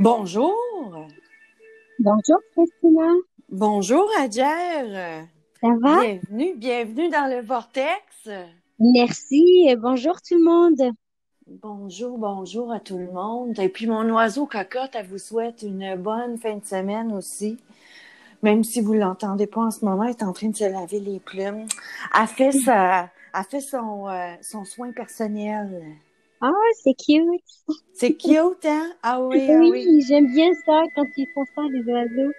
Bonjour. Bonjour, Christina. Bonjour, Adjer. Ça va? Bienvenue, bienvenue dans le Vortex. Merci et bonjour tout le monde. Bonjour, bonjour à tout le monde. Et puis mon oiseau cocotte, elle vous souhaite une bonne fin de semaine aussi. Même si vous l'entendez pas en ce moment, elle est en train de se laver les plumes. Elle fait, sa, elle fait son, euh, son soin personnel. Ah, c'est cute. C'est cute, hein? Ah oui, ah Oui, oui. j'aime bien ça quand ils font ça, les oiseaux.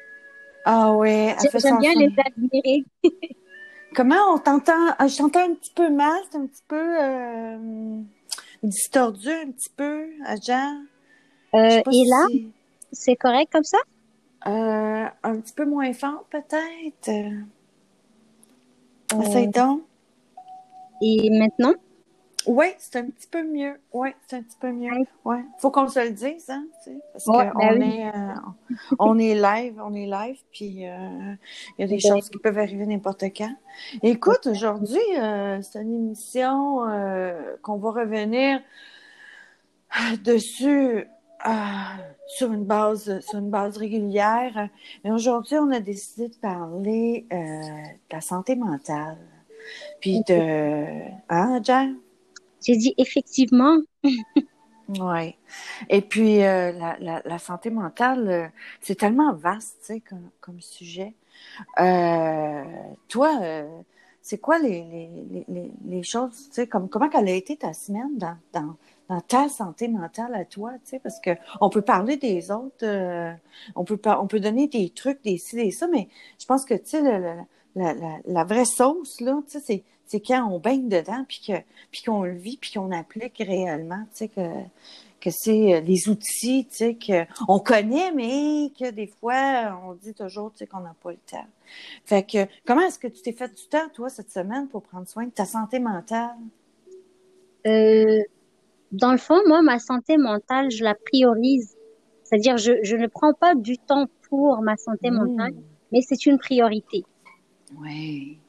Ah oui, J'aime bien les admirer. Comment on t'entend? Ah, Je t'entends un petit peu mal, c'est un petit peu euh, distordu, un petit peu. Je Euh, et là, si- c'est correct comme ça? Euh, un petit peu moins fort, peut-être. Essaye donc. Et maintenant? Oui, c'est un petit peu mieux. Oui, c'est un petit peu mieux. Ouais. Faut qu'on se le dise, hein, tu sais, parce Ouais, qu'on ben est, euh, on est live, on est live, puis euh, il y a des Ben choses qui peuvent arriver n'importe quand. Écoute, aujourd'hui, euh, c'est une émission qu'on va revenir dessus sur une base, sur une base régulière. Mais aujourd'hui, on a décidé de parler de la santé mentale, puis de, hein, Jen? J'ai dit effectivement. Oui. Et puis, euh, la, santé mentale, euh, c'est tellement vaste, comme, comme sujet. Euh, toi, c'est quoi les, les, les- les, choses, tu sais, comme, comment qu'elle a été ta semaine dans, dans, dans ta santé mentale à toi, tu sais, parce que on peut parler des autres, on peut on peut donner des trucs, des ci, des ça, mais je pense que, tu sais, la, vraie sauce, là, tu sais, c'est, c'est quand on baigne dedans, puis que, puis qu'on le vit, puis qu'on applique réellement, tu sais, que, que c'est euh, les outils, tu sais, qu'on connaît, mais que des fois, on dit toujours, tu sais, qu'on n'a pas le temps. Fait que, comment est-ce que tu t'es fait du temps, toi, cette semaine, pour prendre soin de ta santé mentale? Euh, dans le fond, moi, ma santé mentale, je la priorise. C'est-à-dire, je, je ne prends pas du temps pour ma santé mentale, mais c'est une priorité. Oui.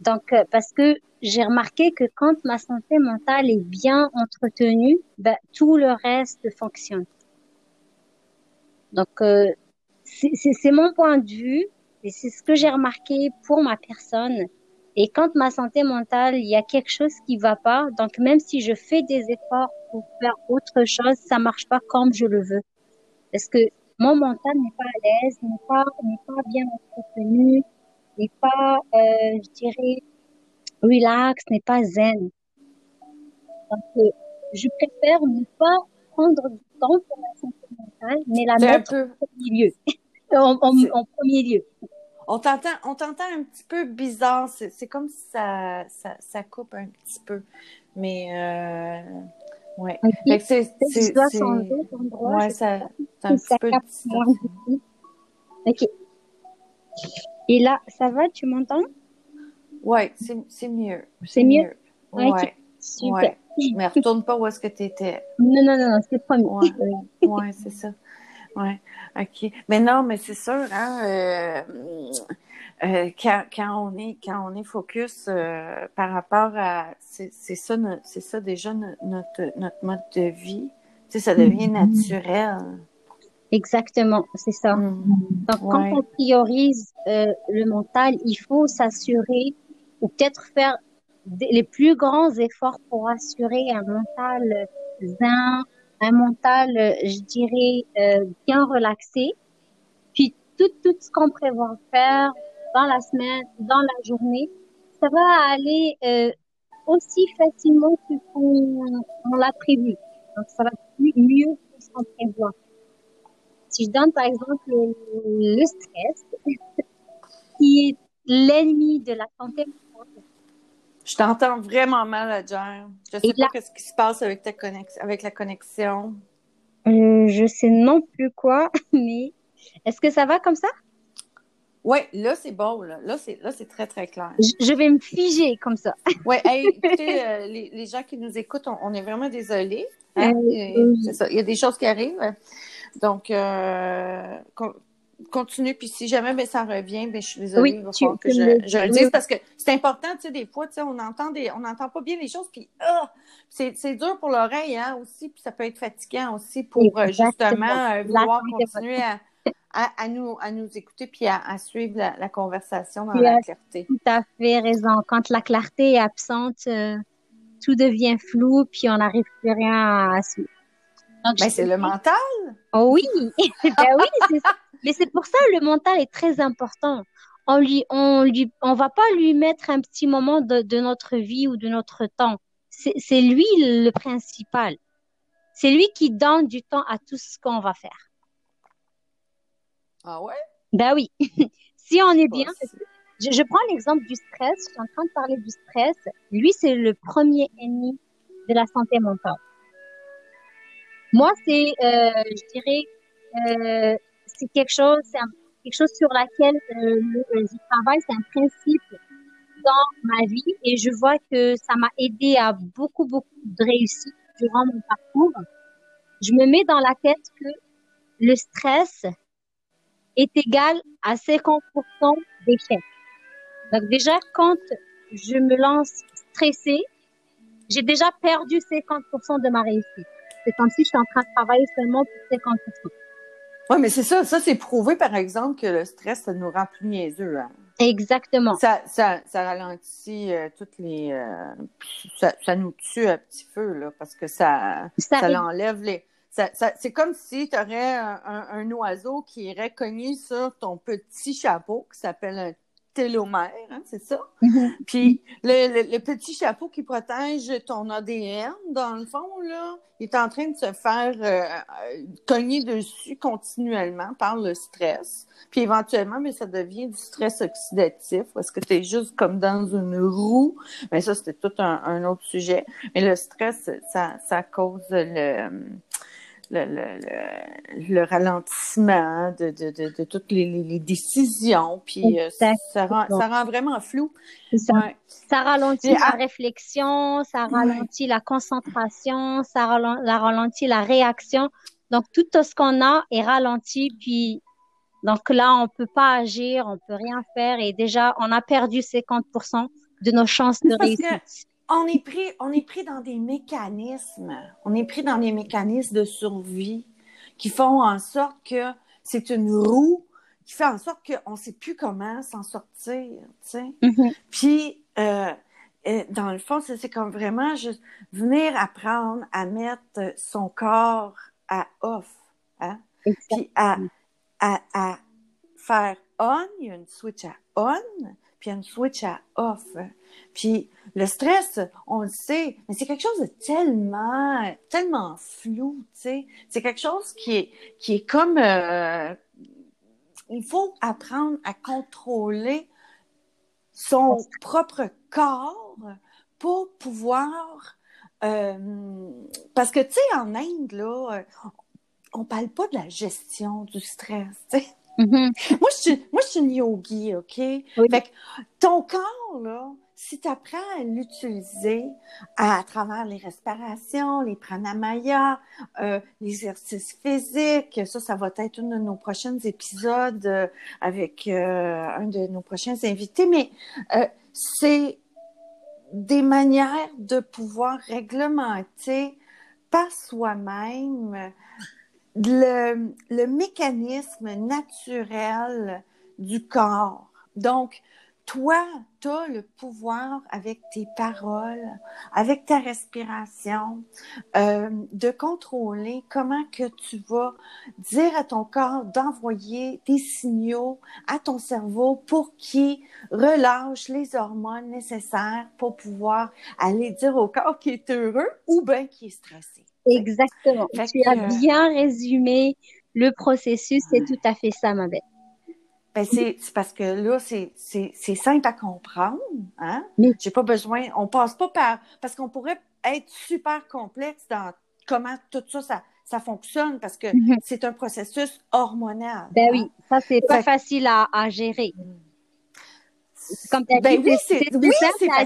Donc, euh, parce que j'ai remarqué que quand ma santé mentale est bien entretenue, ben, tout le reste fonctionne. Donc, euh, c'est mon point de vue et c'est ce que j'ai remarqué pour ma personne. Et quand ma santé mentale, il y a quelque chose qui va pas, donc même si je fais des efforts pour faire autre chose, ça marche pas comme je le veux. Parce que mon mental n'est pas à l'aise, n'est pas, pas bien entretenu, n'est pas, euh, je dirais, relax, n'est pas zen. Donc, euh, je préfère ne pas prendre du temps pour ma santé mentale, mais la mettre peu. en premier lieu. en, en- en premier lieu. On t'entend, on t'entend un petit peu bizarre. C'est, c'est comme si ça, ça, ça coupe un petit peu. Mais, euh, ouais. Ok. Fait que c'est, c'est, ouais, ça, c'est un petit peu capte. Ok. Et là, ça va, tu m'entends? Ouais, c'est, c'est mieux. C'est mieux? Ok. Ouais, Super. ouais. Mais retourne pas où est-ce que t'étais. Non, non, non, non, c'est promis. Ouais. Ouais, c'est ça. Ouais, OK. Mais non, mais c'est sûr, hein, euh, euh, quand, quand on est quand on est focus euh, par rapport à c'est ça c'est ça déjà no- notre notre mode de vie. Tu sais, ça devient naturel. Exactement, c'est ça. Mm. Donc, quand Ouais. on priorise le mental, il faut s'assurer ou peut-être faire les plus grands efforts pour assurer un mental zen, un mental, je dirais, euh, bien relaxé. Puis, tout, tout ce qu'on prévoit faire dans la semaine, dans la journée, ça va aller euh, aussi facilement que qu'on on l'a prévu. Donc, ça va mieux que ce qu'on prévoit. Si je donne par exemple le, stress, qui est l'ennemi de la santé Je t'entends vraiment mal, Adjer. Je sais Et pas qu'est-ce qui se passe avec ta connexion avec la connexion. euh, je sais non plus quoi, mais est-ce que ça va comme ça? Ouais, là c'est bon là. Là c'est très très clair. Je, vais me figer comme ça. Hey, écoutez, euh, les, les gens qui nous écoutent, on, on est vraiment désolés. Hein? Euh, c'est ça, il y a des choses qui arrivent. Donc, euh, continue. Puis si jamais ben, ça revient, ben, je suis désolée. il va falloir que je, je le dise parce que c'est important, tu sais, des fois, tu sais, on entend des, on n'entend pas bien les choses. Puis, ah, c'est, c'est dur pour l'oreille, hein, aussi. Puis ça peut être fatigant aussi pour euh, justement euh, vouloir continuer à, à, à, nous, à nous écouter puis à, à suivre la, la, conversation dans la clarté. Tout à fait raison. Quand la clarté est absente, euh, tout devient flou puis on n'arrive plus rien à suivre. ben, c'est le mental. Oh oui, ben oui, c'est ça. Mais c'est pour ça le mental est très important. On lui, on lui, on va pas lui mettre un petit moment de, de notre vie ou de notre temps. C'est lui le principal. C'est lui qui donne du temps à tout ce qu'on va faire. Ah ouais? Ben oui. si on est bien, je, je prends l'exemple du stress. Je suis en train de parler du stress. Lui, c'est le premier ennemi de la santé mentale. Moi, c'est, euh, je dirais, euh, c'est quelque chose, quelque chose sur laquelle euh, je travaille, c'est un principe dans ma vie et je vois que ça m'a aidé à beaucoup, beaucoup de réussite durant mon parcours. Je me mets dans la tête que le stress est égal à 50% d'échec. Donc déjà, quand je me lance stressée, j'ai déjà perdu 50% de ma réussite. C'est comme si je suis en train de travailler seulement pour 50%. Oui, mais c'est ça. Ça, c'est prouvé, par exemple, que le stress, ça nous rend plus niaiseux. Hein. Exactement. Ça, ça, ça ralentit euh, toutes les. Euh, ça, ça, nous tue à petit feu, là, parce que ça, ça, l'enlève les. Ça, c'est comme si tu aurais un, un, oiseau qui irait cogner sur ton petit chapeau qui s'appelle un télomère, hein, c'est ça? Mm-hmm. Puis le, le, petit chapeau qui protège ton ADN, dans le fond, là, il est en train de se faire euh, euh, cogner dessus continuellement par le stress. Puis éventuellement, mais ça devient du stress oxydatif parce que tu es juste comme dans une roue. Mais ça, c'était tout un, un, autre sujet. Mais le stress, ça, ça cause le le, le, le, ralentissement de, de, de, de toutes les, les, décisions, puis euh, ça, rend, ça rend vraiment flou. Ça. ça ralentit la réflexion, ça ralentit la concentration, ça ralentit la réaction. Donc, tout ce qu'on a est ralenti, puis donc là, on peut pas agir, on peut rien faire, et déjà, on a perdu 50% de nos chances de réussite on est pris, on est pris dans des mécanismes, on est pris dans des mécanismes de survie qui font en sorte que c'est une roue qui fait en sorte qu'on ne sait plus comment s'en sortir, tu sais. Mm-hmm. Puis, euh, euh, dans le fond, c'est comme vraiment juste venir apprendre à mettre son corps à off, hein? Puis à, à, à faire on, il y a une switch à on, puis une switch à off. Puis le stress, on le sait, mais c'est quelque chose de tellement, tellement flou, tu sais. C'est quelque chose qui est, qui est comme, euh, il faut apprendre à contrôler son propre corps pour pouvoir, euh, parce que tu sais, en Inde là, on parle pas de la gestion du stress, tu sais. Mm-hmm. moi, je suis, moi, je suis une yogi, OK? Fait que ton corps, là, si tu apprends à l'utiliser à, travers les respirations, les pranamaya, euh, l'exercice physique, ça, ça va être un de nos prochains épisodes euh, avec euh, un de nos prochains invités, mais c'est des manières de pouvoir réglementer par soi-même le, mécanisme naturel du corps. Donc, toi, tu as le pouvoir avec tes paroles, avec ta respiration, euh, de contrôler comment que tu vas dire à ton corps d'envoyer des signaux à ton cerveau pour qu'il relâche les hormones nécessaires pour pouvoir aller dire au corps qu'il est heureux ou bien qu'il est stressé. Exactement. tu as bien résumé le processus, c'est tout à fait ça, ma belle. Ben c'est parce que là, c'est simple à comprendre. Hein? J'ai pas besoin. On passe pas par. Parce qu'on pourrait être super complexe dans comment tout ça, ça, ça fonctionne parce que mm-hmm. c'est un processus hormonal. Ben oui, hein? ça, c'est pas facile à, à gérer. Comme tu as ben dit, oui, c'est oui, facile à,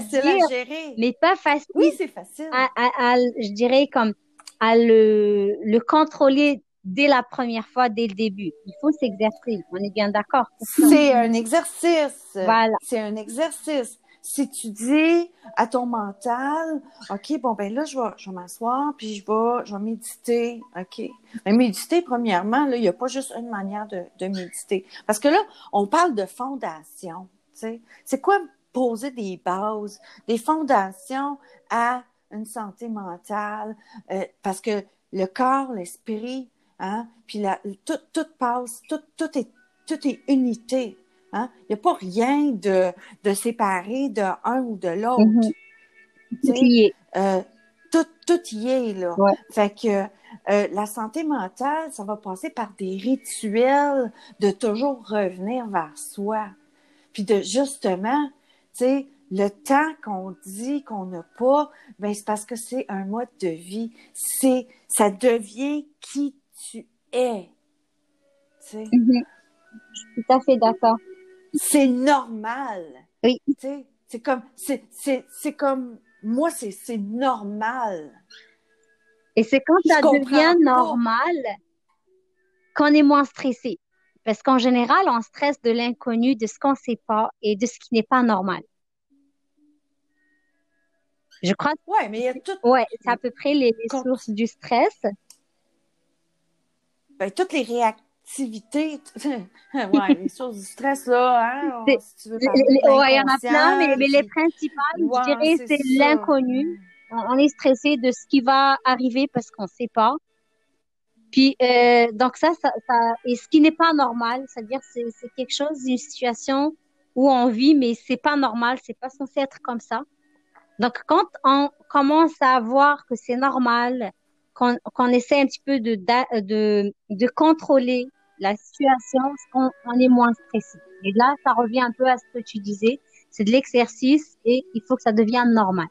gérer. Mais pas facile. Oui, c'est facile. À, à, je dirais comme à le, le contrôler dès la première fois, dès le début. Il faut s'exercer. On est bien d'accord. C'est un exercice. Voilà. C'est un exercice. Si tu dis à ton mental, OK, bon, ben là, je vais, je vais m'asseoir, puis je vais, je vais méditer, OK. Mais méditer, premièrement, là, il n'y a pas juste une manière de, de méditer. Parce que là, on parle de fondation, tu sais. C'est quoi poser des bases, des fondations à une santé mentale, euh, parce que le corps, l'esprit, hein, puis la, tout, tout passe, tout, tout, est, tout est unité. Hein? Il n'y a pas rien de, de séparé de un ou de l'autre. Mm-hmm. Tout y est. Euh, tout, tout y est, là. Fait que euh, la santé mentale, ça va passer par des rituels de toujours revenir vers soi. Puis de justement, tu sais, le temps qu'on dit qu'on n'a pas, ben c'est parce que c'est un mode de vie. C'est, ça devient qui tu es. Mhm. Je suis tout à fait d'accord. C'est normal. Oui. Tu sais, c'est comme, c'est, comme, moi, c'est, c'est normal. Et c'est quand ça devient normal qu'on est moins stressé. Parce qu'en général, on stresse de l'inconnu, de ce qu'on ne sait pas et de ce qui n'est pas normal. Je crois. Ouais, mais il y a tout. Ouais, c'est à peu près les, sources du stress. Ben, toutes les réactivités. ouais, les sources du stress, là, hein, si tu veux parler ouais, il y en a plein, mais, mais les principales, je dirais, c'est l'inconnu. On est stressé de ce qui va arriver parce qu'on ne sait pas. Puis, euh, donc ça, ça, ça, et ce qui n'est pas normal, c'est-à-dire c'est, c'est quelque chose, une situation où on vit, mais c'est pas normal, c'est pas censé être comme ça. Donc, quand on commence à voir que c'est normal, qu'on qu'on essaie un petit peu de, de, de contrôler la situation, on, on est moins stressé. Et là, ça revient un peu à ce que tu disais, c'est de l'exercice et il faut que ça devienne normal.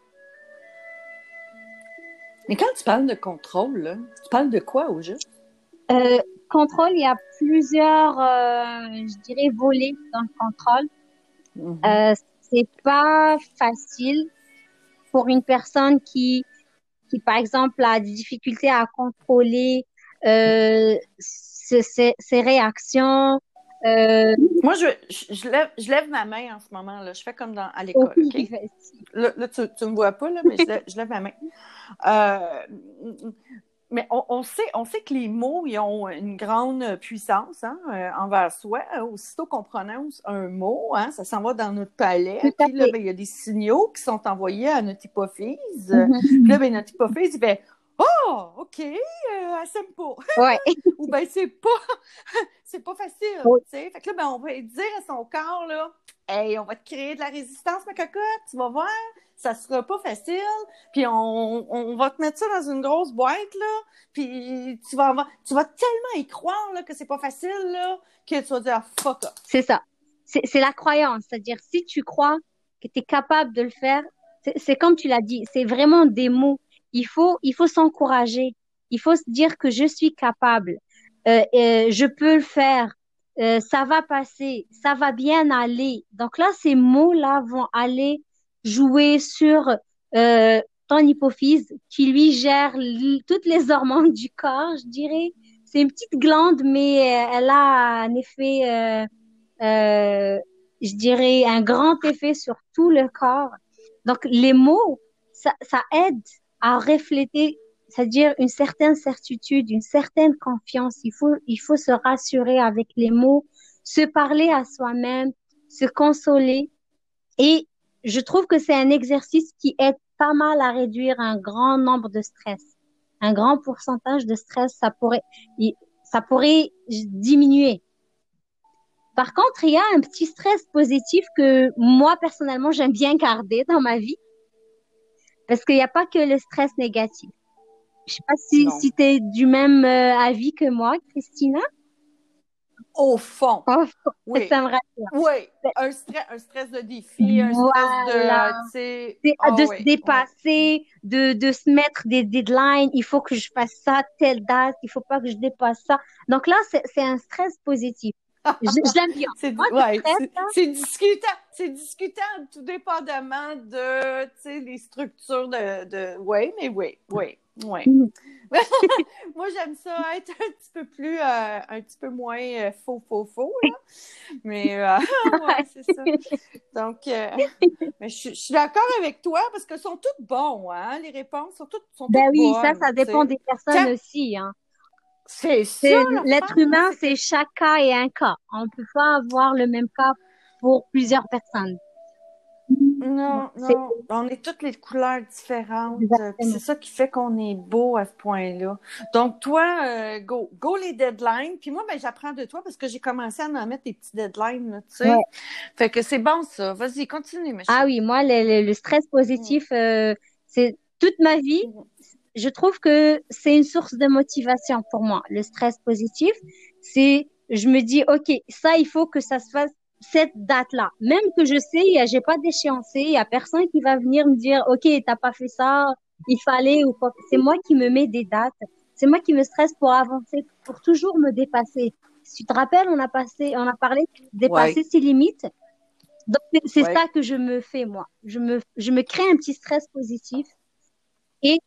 Mais quand tu parles de contrôle, tu parles de quoi au juste? Euh, contrôle, il y a plusieurs, euh, je dirais, volets dans le contrôle. Mm-hmm. Euh, c'est pas facile pour une personne qui, qui par exemple, a des difficultés à contrôler euh, ses, ses, ses, réactions. Euh... Moi, je, je, lève, je lève ma main en ce moment. Là. Je fais comme dans, à l'école. Okay? Là, là, tu ne me vois pas, là, mais je lève, je lève ma main. Euh, mais on, on, sait, on sait que les mots ils ont une grande puissance hein, euh, envers soi. Aussitôt qu'on prononce un mot, hein, ça s'en va dans notre palais. Puis là, ben, il y a des signaux qui sont envoyés à notre hypophyse. Mm-hmm. Puis là, ben, notre hypophyse, il fait Oh, OK, euh, elle s'aime pas. Ouais. Ou ben c'est pas c'est pas facile. Oui. Fait que là, ben, on va dire à son corps, là, Hey, on va te créer de la résistance, ma cocotte, tu vas voir, ça sera pas facile, puis on, on va te mettre ça dans une grosse boîte, là, puis tu vas avoir, tu vas tellement y croire, là, que c'est pas facile, là, que tu vas dire fuck off. C'est ça. C'est la croyance. C'est-à-dire, si tu crois que tu es capable de le faire, c'est comme tu l'as dit, c'est vraiment des mots il faut, il faut s'encourager. Il faut se dire que je suis capable. Euh, euh, je peux le faire. Euh, ça va passer. Ça va bien aller. Donc là, ces mots-là vont aller jouer sur euh, ton hypophyse qui lui gère toutes les hormones du corps, je dirais. C'est une petite glande, mais elle a un effet, je dirais, un grand effet sur tout le corps. Donc les mots, ça, ça aide à refléter, c'est-à-dire une certaine certitude, une certaine confiance. Il faut, il faut se rassurer avec les mots, se parler à soi-même, se consoler. Et je trouve que c'est un exercice qui aide pas mal à réduire un grand nombre de stress. Un grand pourcentage de stress, ça pourrait, ça pourrait diminuer. Par contre, il y a un petit stress positif que moi, personnellement, j'aime bien garder dans ma vie. Parce qu'il n'y a pas que le stress négatif. Je sais pas si, si tu es du même euh, avis que moi, Christina? Au fond. Au fond. Oui. Ça me Oui. Un stress, un stress de défi, un stress de, oh, de se dépasser, de, de se mettre des deadlines. Il faut que je fasse ça, telle date. Il faut pas que je dépasse ça. Donc là, c'est un stress positif je, l'aime bien. C'est ouais, discutable. C'est discutable tout dépendamment de les structures de, de. Oui, mais oui, oui. Oui. Moi, j'aime ça être un petit peu plus, euh, un petit peu moins euh, faux, faux, faux. Mais, euh, ouais, c'est ça. Donc, mais je, suis d'accord avec toi parce que sont toutes bons, hein? Les réponses sont toutes, sont ben oui, ça, ça dépend des personnes aussi, hein. C'est ça. L'être humain, c'est chaque cas et un cas. On ne peut pas avoir le même cas pour plusieurs personnes. Non, non, on est toutes les couleurs différentes. C'est ça qui fait qu'on est beau à ce point-là. Donc, toi, euh, go, go les deadlines. Puis moi, ben, j'apprends de toi parce que j'ai commencé à en mettre des petits deadlines, tu sais. Fait que c'est bon, ça. Vas-y, continue, ma Ah oui, moi, le, stress positif, euh, c'est toute ma vie. Je trouve que c'est une source de motivation pour moi. Le stress positif, c'est, je me dis, OK, ça, il faut que ça se fasse cette date-là. Même que je sais, j'ai pas d'échéancier, il y a personne qui va venir me dire, OK, t'as pas fait ça, il fallait ou quoi. C'est moi qui me mets des dates. C'est moi qui me stresse pour avancer, pour toujours me dépasser. Si tu te rappelles, on a passé, on a parlé de dépasser ses limites. Donc, c'est ça que je me fais, moi. Je me, je me crée un petit stress positif. Et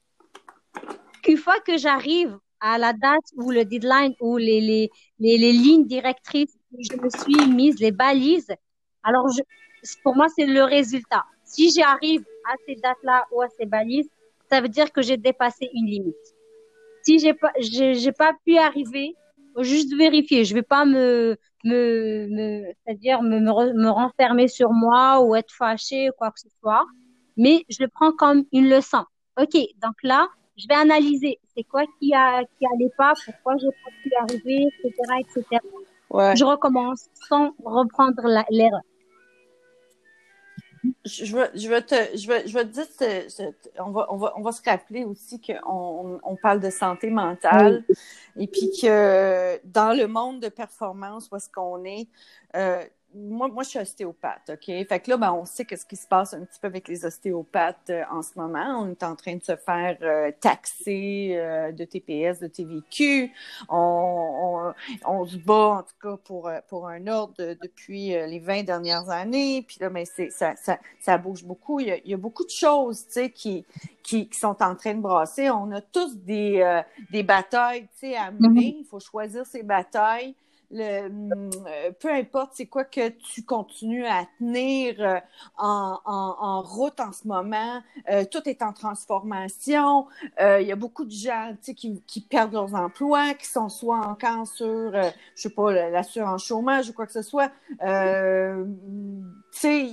qu'une fois que j'arrive à la date ou le deadline ou les, les, les, les lignes directrices je me suis mise les balises. Alors, pour moi, c'est le résultat. Si j'arrive à ces dates-là ou à ces balises, ça veut dire que j'ai dépassé une limite. Si j'ai pas, j'ai pas pu arriver, juste vérifier. Je vais pas me, me, c'est-à-dire me, me, renfermer sur moi ou être fâché ou quoi que ce soit. Mais je le prends comme une leçon. Ok, donc là, je vais analyser. C'est quoi qui a, qui allait pas, pourquoi j'ai pas pu arriver, etc., etc. Je recommence sans reprendre l'erreur. Je veux, je veux te, je veux, je veux te dire, on va, on va, on va se rappeler aussi qu'on on parle de santé mentale et puis que dans le monde de performance où est-ce qu'on est, euh, moi, moi, je suis ostéopathe, OK? Fait que là, ben, on sait qu'est-ce qui se passe un petit peu avec les ostéopathes euh, en ce moment. On est en train de se faire euh, taxer euh, de TPS, de TVQ. On, on, on, se bat, en tout cas, pour, pour un ordre depuis les 20 dernières années. Puis là, ben, c'est, ça, ça, ça bouge beaucoup. Il y, a, il y a beaucoup de choses, tu sais, qui, qui, qui, sont en train de brasser. On a tous des, des batailles, tu sais, à mener. Mm-hmm. Il faut choisir ses batailles le, euh, peu importe c'est quoi que tu continues à tenir euh, en, en, en, route en ce moment, euh, tout est en transformation. Il y a beaucoup de gens qui, qui perdent leurs emplois, qui sont soit encore sur, je sais pas, l'assurance chômage ou quoi que ce soit. Sais,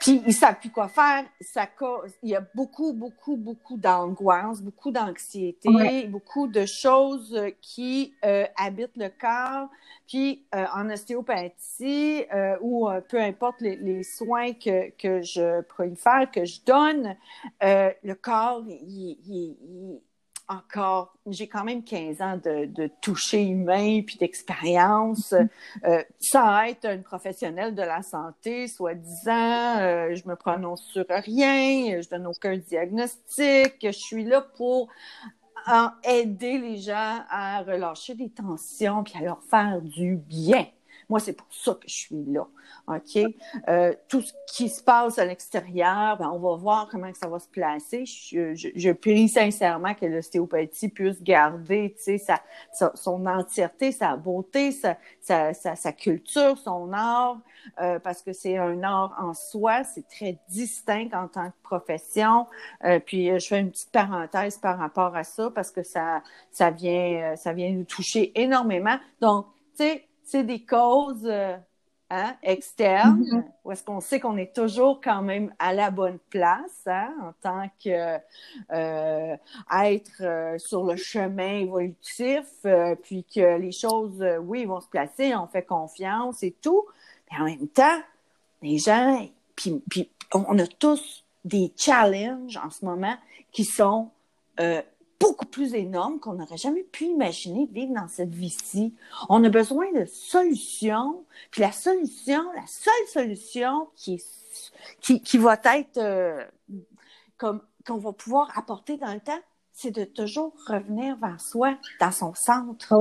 puis ils savent plus quoi faire. Ça cause, il y a beaucoup, beaucoup, beaucoup d'angoisse, beaucoup d'anxiété, beaucoup de choses qui habitent le corps puis euh, en ostéopathie euh, ou euh, peu importe les, soins que, que je préfère, que je donne, le corps, il, encore, j'ai quand même 15 ans de, de toucher humain puis d'expérience. Mm-hmm. sans être une professionnelle de la santé, soi-disant, je me prononce sur rien, je donne aucun diagnostic, je suis là pour aider les gens à relâcher des tensions puis à leur faire du bien. Moi, c'est pour ça que je suis là. OK? Euh, tout ce qui se passe à l'extérieur, ben, on va voir comment ça va se placer. Je, je, prie sincèrement que l'ostéopathie puisse garder sa, sa, son entièreté, sa beauté, sa, sa, sa culture, son art, euh, parce que c'est un art en soi, c'est très distinct en tant que profession. Euh, puis je fais une petite parenthèse par rapport à ça parce que ça, ça vient, ça vient nous toucher énormément. Donc, tu sais, c'est des causes euh, hein, externes, mm-hmm. où est-ce qu'on sait qu'on est toujours quand même à la bonne place hein, en tant que euh, être euh, sur le chemin évolutif, puis que les choses, oui, vont se placer, on fait confiance et tout. Mais en même temps, les gens, puis, puis on a tous des challenges en ce moment qui sont beaucoup plus énorme qu'on n'aurait jamais pu imaginer vivre dans cette vie-ci. On a besoin de solutions. Puis la solution, la seule solution qui, qui, qui va être euh, comme qu'on va pouvoir apporter dans le temps, c'est de toujours revenir vers soi, dans son centre.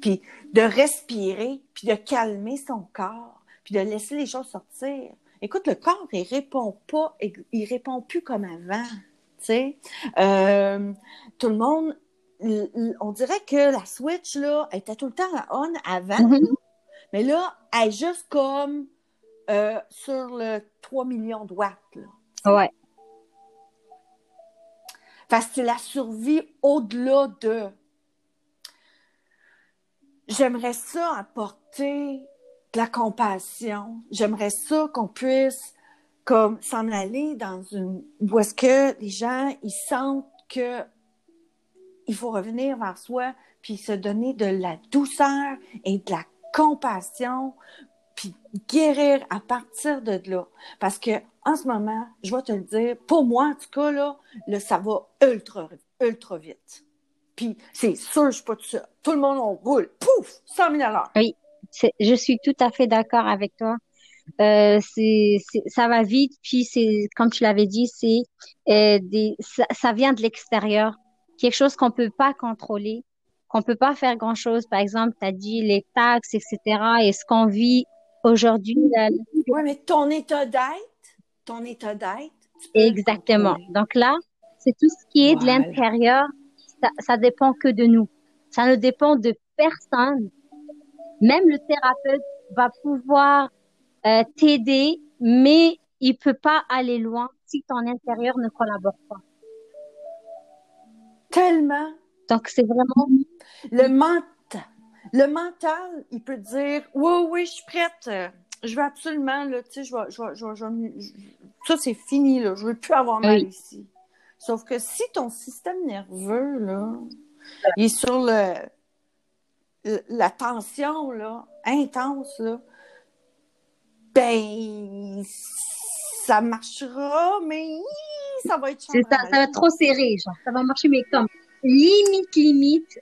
Puis de respirer, puis de calmer son corps, puis de laisser les choses sortir. Écoute, le corps, il répond pas, il répond plus comme avant. Sais. Euh, tout le monde, on dirait que la Switch, là, était tout le temps on avant, mm-hmm. mais là, elle est juste comme euh, sur le 3 millions de watts, là. Ouais. Parce que c'est la survie au-delà de j'aimerais ça apporter de la compassion. J'aimerais ça qu'on puisse comme s'en aller dans une où est-ce que les gens ils sentent que il faut revenir vers soi puis se donner de la douceur et de la compassion puis guérir à partir de là parce que en ce moment, je vais te le dire, pour moi en tout cas là, ça va ultra ultra vite. Puis c'est sûr, je suis pas tout. Tout le monde, on roule. Pouf! 100 000 Oui, je suis tout à fait d'accord avec toi. Euh, c'est, ça va vite, puis c'est, comme tu l'avais dit, c'est euh, des, ça, ça, vient de l'extérieur, quelque chose qu'on peut pas contrôler, qu'on peut pas faire grand chose. Par exemple, tu as dit les taxes, etc. Et ce qu'on vit aujourd'hui. Oui, mais ton état d'être, ton état d'être. Exactement. Donc là, c'est tout ce qui est de l'intérieur ça, ça dépend que de nous. Ça ne dépend de personne. Même le thérapeute va pouvoir euh, t'aider, mais il peut pas aller loin si ton intérieur ne collabore pas. Tellement. Donc c'est vraiment le mental. Le mental, il peut dire oui oui, je suis prête. Je veux absolument là, tu sais, je vais, je vais, je je ça c'est fini là, je veux plus avoir mal ici. Sauf que si ton système nerveux, là, il est sur le, la tension, là, intense, là, ben, ça marchera, mais ça va être ça, ça va être trop serré, genre. Ça va marcher, mais comme limite, limite,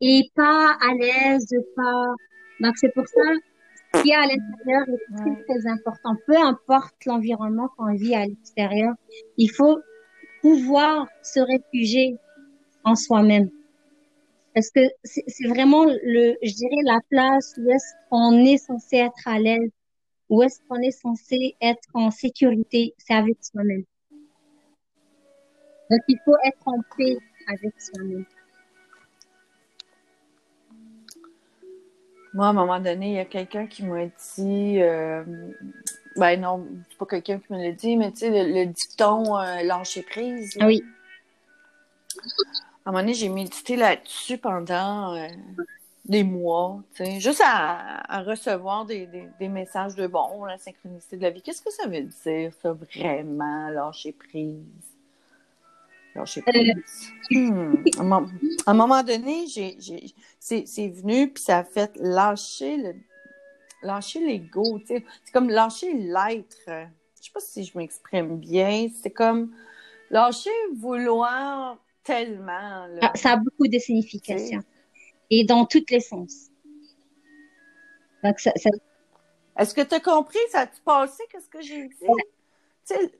et pas à l'aise, pas. Donc, c'est pour ça ce qu'il y a à l'intérieur est très, très important. Peu importe l'environnement qu'on vit à l'extérieur, il faut pouvoir se réfugier en soi-même. Parce que c'est vraiment le, je dirais, la place où est-ce qu'on est censé être à l'aise, où est-ce qu'on est censé être en sécurité, c'est avec soi-même. Donc, il faut être en paix avec soi-même. Moi, à un moment donné, il y a quelqu'un qui m'a dit, euh, ben non, c'est pas quelqu'un qui me l'a dit, mais tu sais, le, dicton euh, lâcher prise. Oui. À un moment donné, j'ai médité là-dessus pendant euh, des mois, tu sais, juste à, recevoir des, messages de bon, la synchronicité de la vie. Qu'est-ce que ça veut dire, ça, vraiment, lâcher prise? Lâcher euh, prise. Hmm. À, un moment donné, j'ai, c'est, venu, puis ça a fait lâcher le lâcher l'ego, tu sais. C'est comme lâcher l'être. Je sais pas si je m'exprime bien. C'est comme lâcher vouloir tellement. Ah, ça a beaucoup de significations. Et dans tous les sens. Donc, ça, Est-ce que tu as compris? Ça a-tu passé? Qu'est-ce que j'ai dit? Tu sais,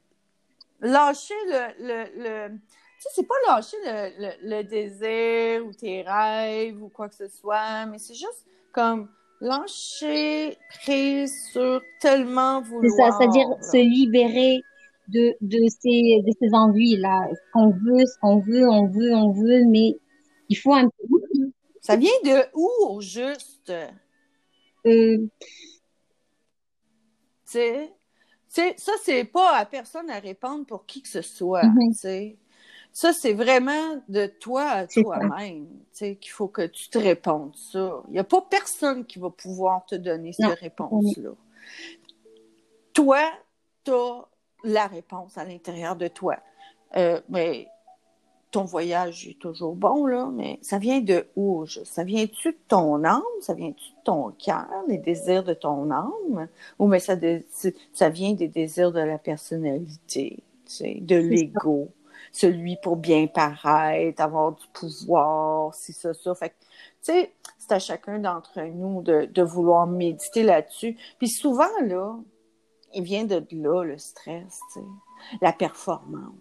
lâcher le, le, le... Tu sais, c'est pas lâcher le, le, le, désir ou tes rêves ou quoi que ce soit, mais c'est juste comme lâcher prise sur tellement vouloir. C'est ça, c'est-à-dire se libérer de, de ces, de ces envies-là. Ce qu'on veut, ce qu'on veut, on veut, on veut, mais il faut un peu. Ça vient de où au juste? Euh... Tu sais, ça, c'est pas à personne à répondre pour qui que ce soit. Sais. Ça, c'est vraiment de toi à toi-même qu'il faut que tu te répondes ça. Il n'y a pas personne qui va pouvoir te donner cette réponse-là. Toi, tu as la réponse à l'intérieur de toi. Euh, mais ton voyage est toujours bon, là, mais ça vient de où? Ça vient-tu de ton âme? Ça vient-tu de ton cœur, les désirs de ton âme? Ou mais ça, ça vient des désirs de la personnalité, de l'ego? celui pour bien paraître, avoir du pouvoir, si ça, ça. Fait tu sais, c'est à chacun d'entre nous de, de vouloir méditer là-dessus. Puis souvent, là, il vient de là, le stress, tu sais. La performance.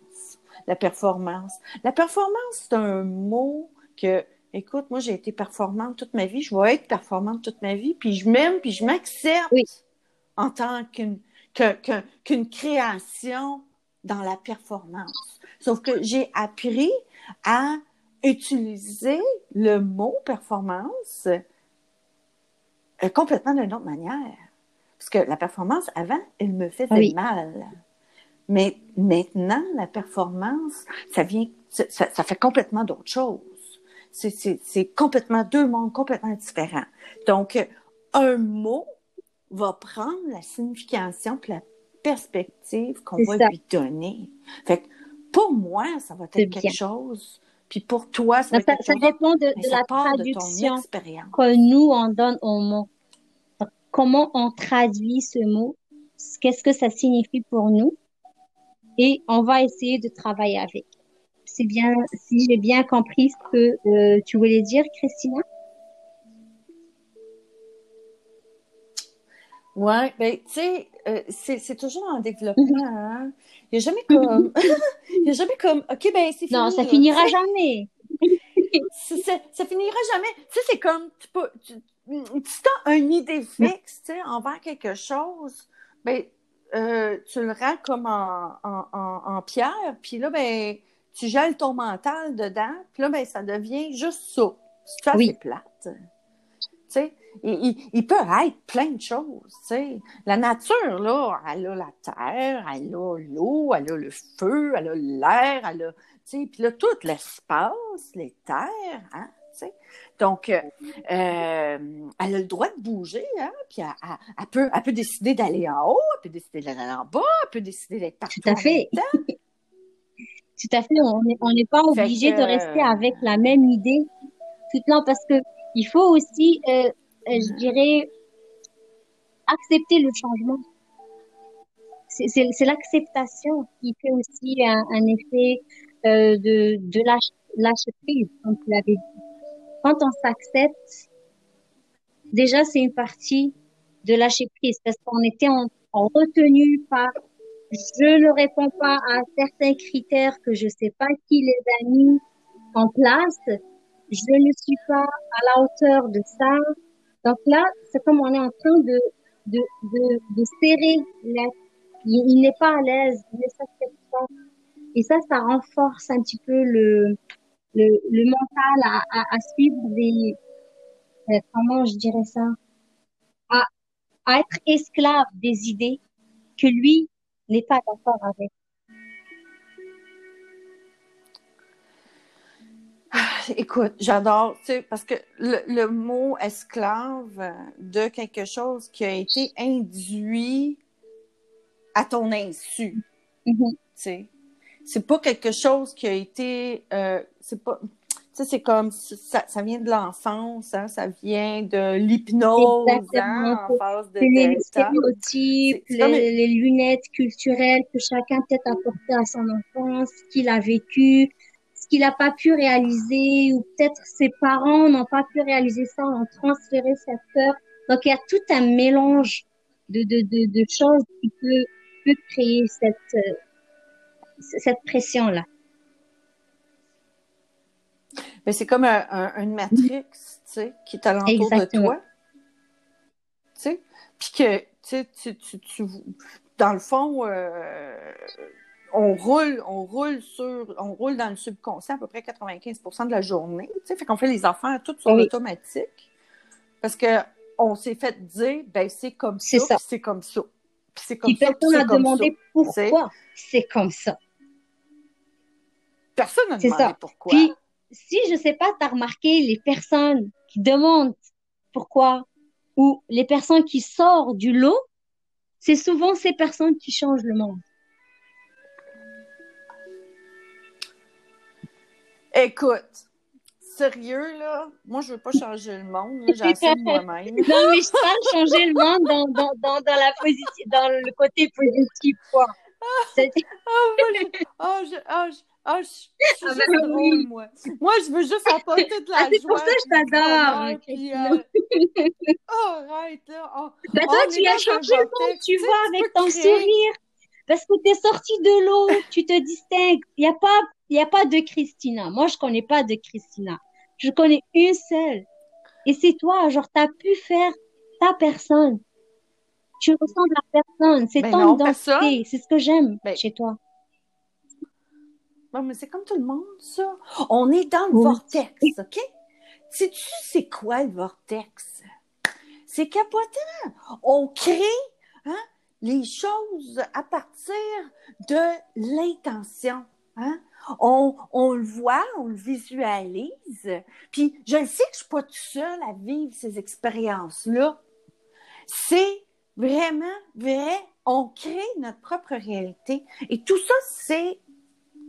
La performance. La performance, c'est un mot que, écoute, moi, j'ai été performante toute ma vie, je vais être performante toute ma vie, puis je m'aime, puis je m'accepte en tant qu'une création dans la performance. Sauf que j'ai appris à utiliser le mot performance euh, complètement d'une autre manière. Parce que la performance, avant, elle me faisait mal. Mais maintenant, la performance, ça vient, ça, ça fait complètement d'autres choses. C'est complètement deux mondes complètement différents. Donc, un mot va prendre la signification et la perspective qu'on va lui donner. Fait que pour moi, ça va être quelque chose. Puis pour toi, ça va être quelque ça dépend de, de la traduction que nous, on donne au mot. Comment on traduit ce mot? Qu'est-ce que ça signifie pour nous? Et on va essayer de travailler avec. C'est bien, si j'ai bien compris ce que euh, tu voulais dire, Christina? Oui, ben, tu sais, euh, c'est toujours en développement. Mm-hmm. Hein? Il n'y a jamais comme. Il n'y a jamais comme. OK, ben, c'est fini. Non, ça finira jamais. ça, ça, finira jamais. Tu sais, c'est comme. Tu, peux, tu, tu as une idée fixe, tu sais, envers quelque chose, ben, euh, tu le rends comme en, en, en, en pierre, puis là, ben, tu gèles ton mental dedans, puis là, ben, ça devient juste ça. C'est assez plate. Tu sais, il, il, peut être plein de choses, tu sais. La nature, là, elle a la terre, elle a l'eau, elle a le feu, elle a l'air, elle a, tu sais, puis là, tout l'espace, les terres, hein, Donc, euh, euh, elle a le droit de bouger, hein, puis elle, elle, peut, elle peut décider d'aller en haut, elle peut décider d'aller en bas, elle peut décider d'être partout Tout à fait. Tout à fait. On n'est pas obligé de rester avec la même idée tout le temps parce que il faut aussi euh, je dirais, accepter le changement. C'est l'acceptation qui fait aussi un, un effet euh, de, de lâche, lâche prise, comme tu l'avais dit. Quand on s'accepte, déjà c'est une partie de lâcher prise parce qu'on était en, en retenu par je ne réponds pas à certains critères que je sais pas qui les a mis en place. Je ne suis pas à la hauteur de ça. Donc là, c'est comme on est en train de, de, de, de serrer la, il, il n'est pas à l'aise, il ne s'accepte pas. Et ça, ça renforce un petit peu le, le, le mental à, à, à suivre des, euh, comment je dirais ça, à, à être esclave des idées que lui n'est pas d'accord avec. Écoute, j'adore, tu sais, parce que le, le, mot esclave de quelque chose qui a été induit à ton insu, mm-hmm. tu sais, c'est pas quelque chose qui a été, euh, c'est pas, sais, c'est comme ça, ça vient de l'enfance, hein, ça vient de l'hypnose, hein, en phase de les stéréotypes, les, les, lunettes culturelles que chacun peut-être a porté à son enfance, qu'il a vécu qu'il n'a pas pu réaliser ou peut-être ses parents n'ont pas pu réaliser ça, ont transféré cette peur. Donc il y a tout un mélange de, de, de, de choses qui peut, peut créer cette, euh, cette pression-là. Mais c'est comme un, un, une matrix, tu sais, qui est alentour de toi. Tu sais, puis que, tu, tu, tu, tu, dans le fond, euh, on roule, on roule sur, on roule dans le subconscient à peu près 95% de la journée. Tu sais, fait qu'on fait les affaires toutes sur l'automatique. Parce que on s'est fait dire, ben, c'est comme ça, c'est comme ça. Puis c'est comme ça. Personne n'a demandé pourquoi c'est comme ça. Personne n'a demandé ça. pourquoi. Puis, si je sais pas, tu as remarqué les personnes qui demandent pourquoi ou les personnes qui sortent du lot, c'est souvent ces personnes qui changent le monde. Écoute, sérieux, là, moi, je veux pas changer le monde, j'assume moi-même. non, mais je parle changer le monde dans, dans, dans, dans, la dans le côté positif, quoi. Ah, oh, oh, je, oh, je, oh, je, je suis ah, juste drôle, moi. Moi, je veux juste apporter de la ah, C'est pour ça que je t'adore. Euh... oh, arrête, là. Oh, ben, toi, tu as changé le monde, tu vois, avec ton créer. sourire. Parce que tu es sorti de l'eau, tu te distingues. Il n'y a pas a pas de Christina. Moi, je connais pas de Christina. Je connais une seule. Et c'est toi, genre, tu as pu faire ta personne. Tu ressembles à personne. C'est ben ton identité. C'est ce que j'aime ben, chez toi. Mais c'est comme tout le monde, ça. On est dans le vortex, OK? Sais-tu c'est quoi le vortex? C'est capotant. On crée hein, les choses à partir de l'intention. Hein? On, on, le voit, on le visualise. Puis je le sais que je suis pas toute seule à vivre ces expériences-là. C'est vraiment vrai. On crée notre propre réalité. Et tout ça, c'est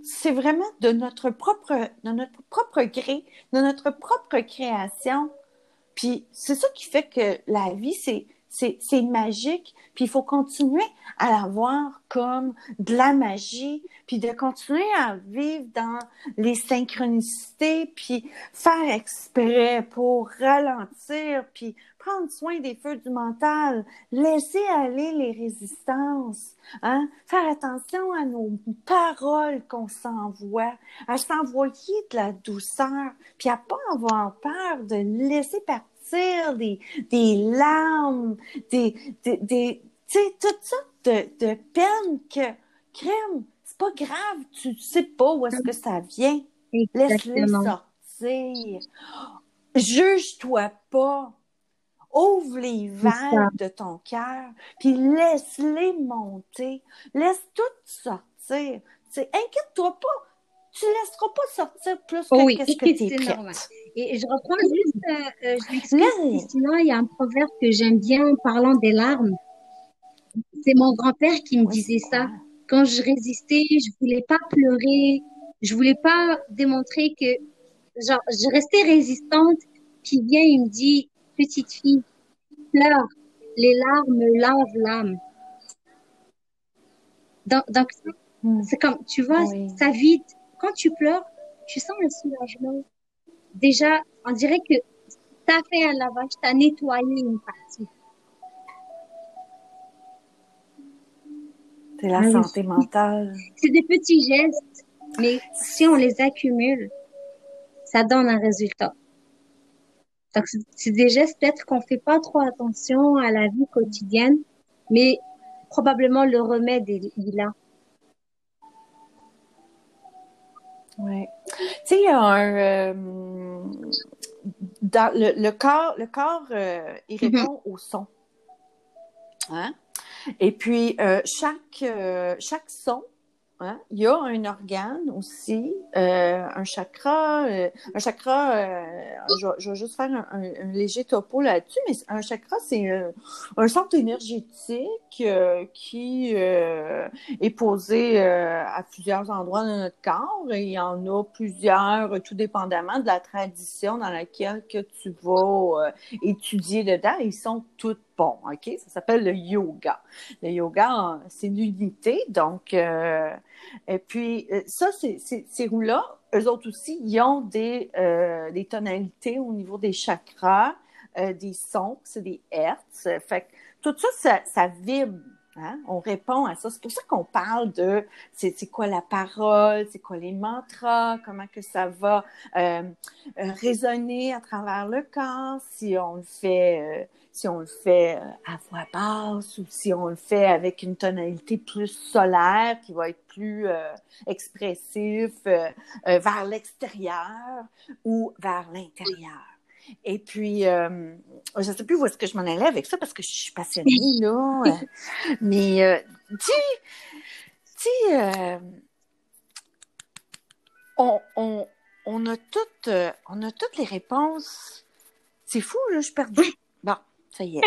c'est vraiment de notre propre de notre propre gré, de notre propre création. Puis c'est ça qui fait que la vie, c'est c'est magique, puis il faut continuer à la voir comme de la magie, puis de continuer à vivre dans les synchronicités, puis faire exprès pour ralentir, puis prendre soin des feux du mental, laisser aller les résistances, hein? faire attention à nos paroles qu'on s'envoie, à s'envoyer de la douceur, puis à pas avoir peur de laisser partir des, des larmes, des, des, des tu sais, toutes sortes de, de peines que, crème, c'est pas grave, tu sais pas où est-ce que ça vient. Laisse-les sortir. Juge-toi pas. Ouvre les valves de ton cœur, puis laisse-les monter. Laisse tout sortir. Inquiète-toi pas tu laisseras pas sortir plus que oui, ce que tu es. Et je reprends juste, euh, euh je m'excuse, sinon il y a un proverbe que j'aime bien en parlant des larmes. C'est mon grand-père qui me disait ça. Quand je résistais, je voulais pas pleurer, je voulais pas démontrer que, genre, je restais résistante. Puis il vient, il me dit, petite fille, pleure, les larmes lavent l'âme. Donc, donc hmm. c'est comme, tu vois, ça vide quand tu pleures, tu sens un soulagement. Déjà, on dirait que tu as fait un lavage, tu as nettoyé une partie. C'est la santé mentale. C'est des petits gestes, mais si on les accumule, ça donne un résultat. Donc, c'est des gestes peut-être qu'on fait pas trop attention à la vie quotidienne, mais probablement le remède est là. Oui. Tu sais, il y a un. Euh, dans le, le, corps, le corps euh, il mm-hmm. répond au son. Hein? Et puis, euh, chaque, chaque son Hein? Il y a un organe aussi, euh, un chakra. Euh, un chakra, euh, je, vais juste faire un, léger topo là-dessus, mais un chakra, c'est un centre énergétique qui est posé à plusieurs endroits de notre corps. Et il y en a plusieurs, tout dépendamment de la tradition dans laquelle que tu vas étudier dedans. Ils sont tous bons, OK? Ça s'appelle le yoga. Le yoga, c'est l'unité, donc et puis, euh, ça, ces roues-là, eux autres aussi, ils ont des, euh, des tonalités au niveau des chakras, euh, des sons, c'est des hertz. Fait que tout ça, ça, vibre. Hein? On répond à ça. C'est pour ça qu'on parle de c'est quoi la parole, c'est quoi les mantras, comment que ça va euh, résonner à travers le corps, si on le fait si on le fait euh, à voix basse ou si on le fait avec une tonalité plus solaire qui va être plus euh, expressif euh, vers l'extérieur ou vers l'intérieur. Et puis, je ne sais plus où est-ce que je m'en allais avec ça parce que je suis passionnée, là. mais, tu on, on, on, a toutes, on a toutes les réponses. C'est fou, là, je suis perdue. Ça y est.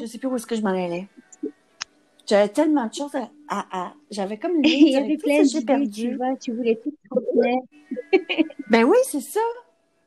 je sais plus où est-ce que je m'en allais. J'avais tellement de choses à. J'avais comme une Il y avait plein j'ai perdu. Tu, vois, tu voulais tout ben oui, c'est ça.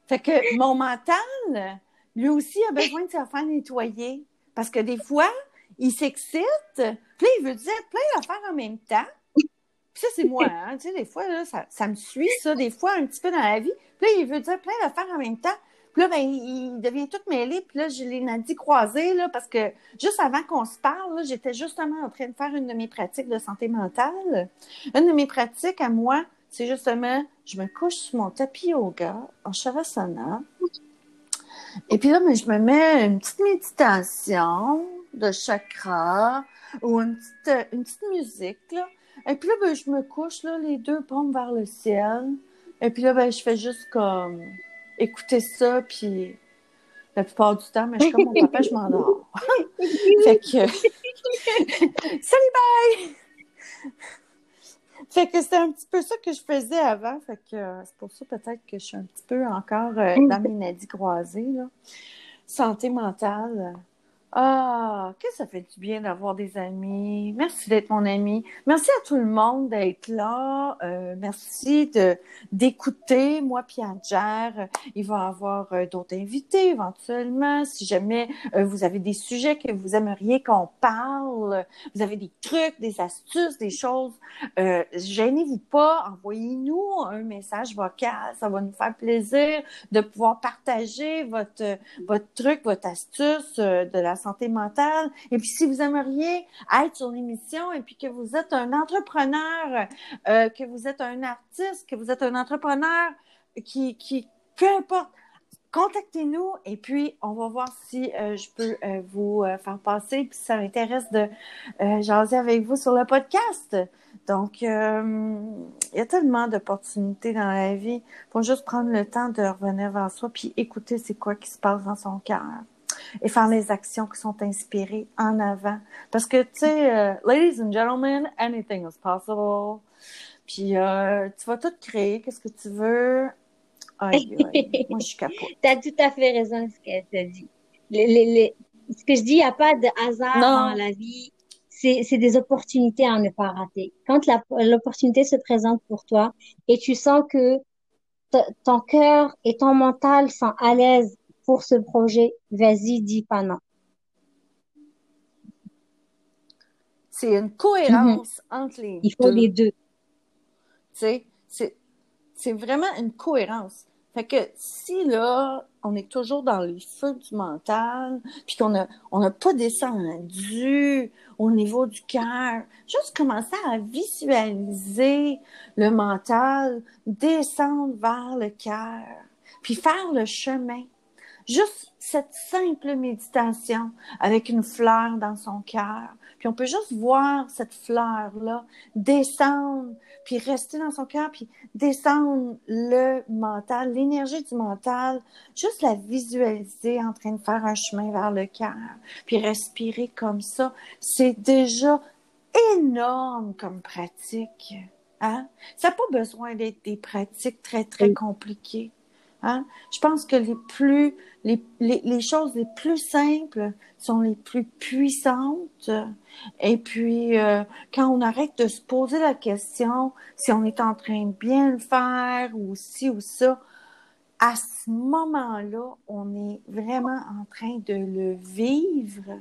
Fait que mon mental, lui aussi, a besoin de se faire nettoyer. Parce que des fois, il s'excite, puis là, il veut dire plein d'affaires en même temps. Puis ça, c'est moi, hein. Tu sais, des fois, là, ça, ça me suit, ça, des fois, un petit peu dans la vie. Puis là, il veut dire plein d'affaires en même temps. Puis là, ben, il devient tout mêlé. Puis là, je l'ai dit croisé, là, parce que juste avant qu'on se parle, j'étais justement en train de faire une de mes pratiques de santé mentale. Une de mes pratiques à moi, c'est justement, je me couche sur mon tapis yoga en shavasana. Et puis là, ben, je me mets une petite méditation de chakra ou une petite, une petite musique. Et puis là, ben, je me couche, là, les deux pommes vers le ciel. Et puis là, ben, je fais juste comme écouter ça, puis la plupart du temps, mais je suis comme mon papa, je m'endors. fait que. Salut, bye! Fait que c'était un petit peu ça que je faisais avant. Fait que euh, c'est pour ça peut-être que je suis un petit peu encore euh, dans mes nadis croisés. Là. Santé mentale. Ah, que ça fait du bien d'avoir des amis. Merci d'être mon ami. Merci à tout le monde d'être là. Euh, merci de d'écouter. Moi, Pierre Jer, il va y avoir euh, d'autres invités éventuellement. Si jamais euh, vous avez des sujets que vous aimeriez qu'on parle, vous avez des trucs, des astuces, des choses, euh, gênez-vous pas. Envoyez-nous un message vocal. Ça va nous faire plaisir de pouvoir partager votre votre truc, votre astuce de la santé mentale. Et puis, si vous aimeriez être sur l'émission et puis que vous êtes un entrepreneur, euh, que vous êtes un artiste, que vous êtes un entrepreneur qui, qui peu importe, contactez-nous et puis on va voir si euh, je peux euh, vous faire passer. Puis ça m'intéresse de jaser avec vous sur le podcast. Donc, il y a tellement d'opportunités dans la vie. Il faut juste prendre le temps de revenir vers soi puis écouter c'est quoi qui se passe dans son cœur et faire les actions qui sont inspirées en avant. Parce que, tu sais, euh, ladies and gentlemen, anything is possible. Puis, euh, tu vas tout créer, qu'est-ce que tu veux? Aïe, aïe, moi, je suis capote. tu as tout à fait raison ce qu'elle t'a dit. Les, les, les... Ce que je dis, il n'y a pas de hasard dans la vie. C'est des opportunités à ne pas rater. Quand l'opportunité se présente pour toi et tu sens que ton cœur et ton mental sont à l'aise pour ce projet, vas-y, dis pas non. C'est une cohérence mhm. entre les deux. Il faut les deux. Tu sais, c'est vraiment une cohérence. Fait que si là, on est toujours dans les feux du mental, puis qu'on a, on n'a pas descendu au niveau du cœur, juste commencer à visualiser le mental descendre vers le cœur, puis faire le chemin. Juste cette simple méditation avec une fleur dans son cœur. Puis on peut juste voir cette fleur-là descendre, puis rester dans son cœur, puis descendre le mental, l'énergie du mental, juste la visualiser en train de faire un chemin vers le cœur, puis respirer comme ça. C'est déjà énorme comme pratique. Hein? Ça n'a pas besoin d'être des pratiques très, très compliquées. Hein? Je pense que les plus, les, les, les, choses les plus simples sont les plus puissantes. Et puis, euh, quand on arrête de se poser la question si on est en train de bien le faire ou si ou ça, à ce moment-là, on est vraiment en train de le vivre,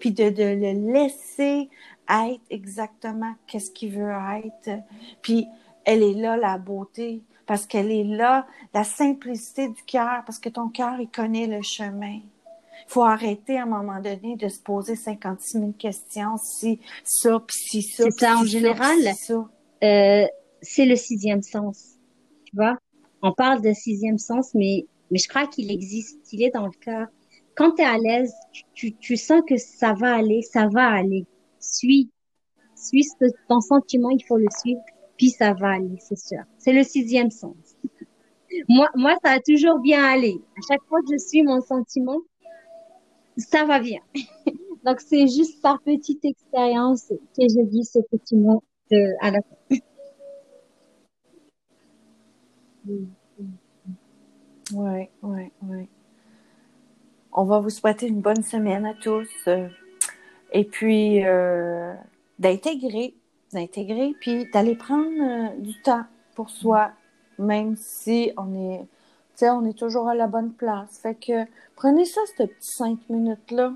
puis de, de le laisser être exactement qu'est-ce qu'il veut être. Puis, elle est là, la beauté parce qu'elle est là, la simplicité du cœur, parce que ton cœur, il connaît le chemin. Il faut arrêter à un moment donné de se poser 56 000 questions, si ça, puis si ça. C'est ça, en général, euh, c'est le sixième sens. Tu vois, on parle de sixième sens, mais, mais je crois qu'il existe, il est dans le cœur. Quand tu es à l'aise, tu, tu, sens que ça va aller, ça va aller. Suis, suis ton sentiment, il faut le suivre puis ça va aller, c'est sûr. C'est le sixième sens. moi, moi, ça a toujours bien allé. À chaque fois que je suis mon sentiment, ça va bien. Donc, c'est juste par petite expérience que je dis ce petit mot à la fin. Oui, oui, oui. On va vous souhaiter une bonne semaine à tous. Et puis, euh, d'intégrer d'intégrer, puis d'aller prendre euh, du temps pour soi, même si on est, on est toujours à la bonne place. Fait que prenez ça, ces petits cinq minutes-là.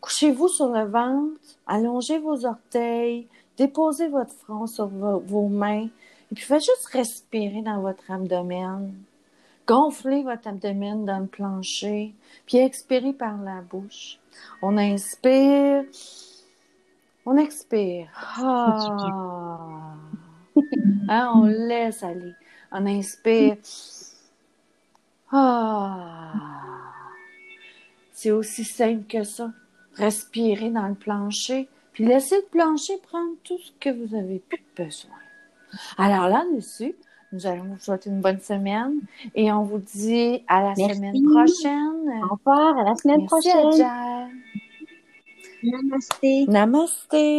Couchez-vous sur le ventre, allongez vos orteils, déposez votre front sur vos, mains, et puis faites juste respirer dans votre abdomen. Gonflez votre abdomen dans le plancher, puis expirez par la bouche. On inspire. On expire. Ah. Hein, on laisse aller. On inspire. Ah. C'est aussi simple que ça. Respirer dans le plancher, Puis laissez le plancher prendre tout ce que vous avez plus besoin. Alors là-dessus, nous allons vous souhaiter une bonne semaine et on vous dit à la Merci. semaine prochaine. Au revoir, à la semaine Merci prochaine. Namaste. Namaste.